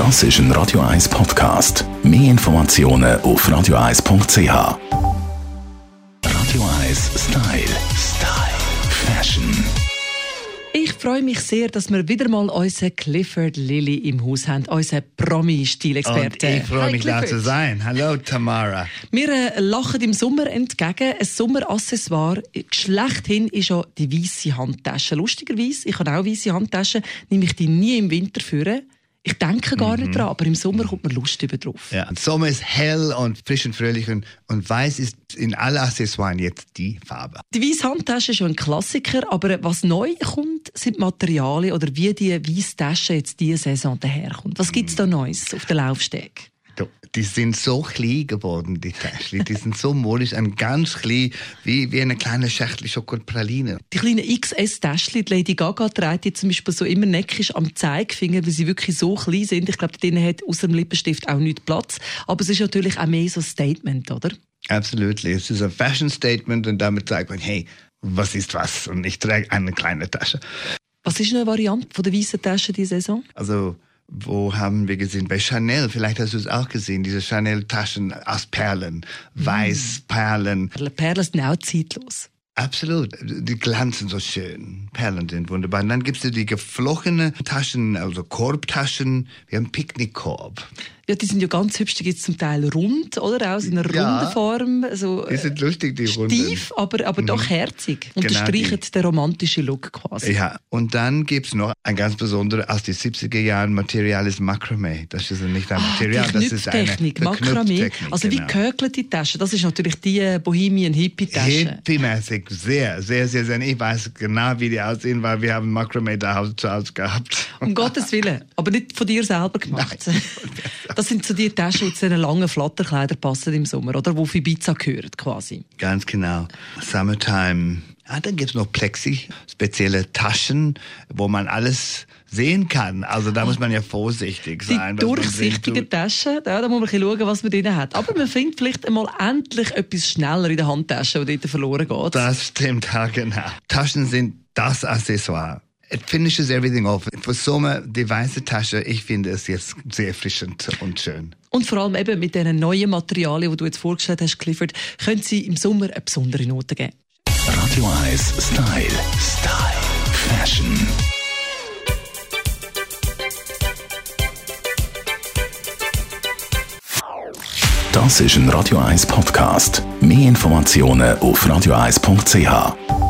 Das ist ein Radio 1 Podcast. Mehr Informationen auf radio1.ch. Radio 1 Style. Style. Fashion. Ich freue mich sehr, dass wir wieder mal unseren Clifford Lilly im Haus haben, unseren Und Promi-Stilexperten. ich freue Hi, mich, da zu sein. Hallo, Tamara. Wir äh, lachen im Sommer entgegen. Ein Sommeraccessoire schlechthin ist ja die weiße Handtasche. Lustigerweise, ich habe auch weiße Handtaschen, nehme ich die nie im Winter führen. Ich denke gar nicht dran, aber im Sommer kommt mir Lust über drauf. Mhm. Ja, Sommer ist hell und frisch und fröhlich und, und weiß ist in alle Accessoires jetzt die Farbe. Die weiße Handtasche ist schon ein Klassiker, aber was neu kommt, sind Materialien oder wie die weiße Tasche jetzt diese Saison daherkommt. Was gibt's da Neues auf der Laufsteg? Die sind so klein geworden, die Taschen. Die sind so modisch und ganz klein, wie, wie eine kleine Schachtel Schokopraline. Die kleinen XS-Täschchen, die Lady Gaga trägt die zum Beispiel so immer neckisch am Zeigefinger, weil sie wirklich so klein sind. Ich glaube, denen hat außer dem Lippenstift auch nicht Platz. Aber es ist natürlich auch mehr so ein Statement, oder? Absolutely. Es ist ein Fashion Statement und damit sagt man, hey, was ist was? Und ich trage eine kleine Tasche. Was ist eine Variante von der weißen Tasche diese Saison? Also, wo haben wir gesehen? Bei Chanel, vielleicht hast du es auch gesehen, diese Chanel-Taschen aus Perlen, weiß Perlen. Perlen sind auch zeitlos. Absolut. Die glanzen so schön. Perlen sind wunderbar. Und dann gibt's ja die geflochtene Taschen, also Korbtaschen. Wir haben Picknickkorb. Ja, die sind ja ganz hübsch, die gibt's zum Teil rund, oder? Auch in einer Ja. runden Form. So, Die sind lustig, die Runden. Stief, aber, aber doch herzig. Unterstreichen die. den romantischen Look quasi. Ja, und dann gibt's noch ein ganz besonderes aus den 70er Jahren Material ist Macramé. Das ist nicht ein Ah, Material, die das ist eine Makramee. Also wie genau. gehökelte Tasche. Das ist natürlich die äh, Bohemian-Hippie-Tasche. Hippie-mäßig, sehr, sehr, sehr, sehr. Ich weiß genau, wie die aussehen, weil wir haben Macramé da zu Hause gehabt. Um Gottes Willen. Aber nicht von dir selber gemacht. Das sind so die Taschen, die zu den langen Flatterkleidern passen im Sommer, oder? Wo für Ibiza gehört, quasi. Ganz genau. Summertime. Ah, dann gibt's noch Plexi, spezielle Taschen, wo man alles sehen kann. Also da muss man ja vorsichtig Die sein. man durchsichtigen. Taschen, ja, da muss man ein bisschen schauen, was man drin hat. Aber man findet vielleicht einmal endlich etwas schneller in der Handtasche, die dort verloren geht. Das stimmt, ja genau. Taschen sind das Accessoire. It finishes everything off. Für Sommer, die weiße Tasche, ich finde es jetzt sehr erfrischend und schön. Und vor allem eben mit diesen neuen Materialien, die du jetzt vorgestellt hast, Clifford, können sie im Sommer eine besondere Note geben. Radio 1 Style. Style. Fashion. Das ist ein Radio 1 Podcast. Mehr Informationen auf radio1.ch.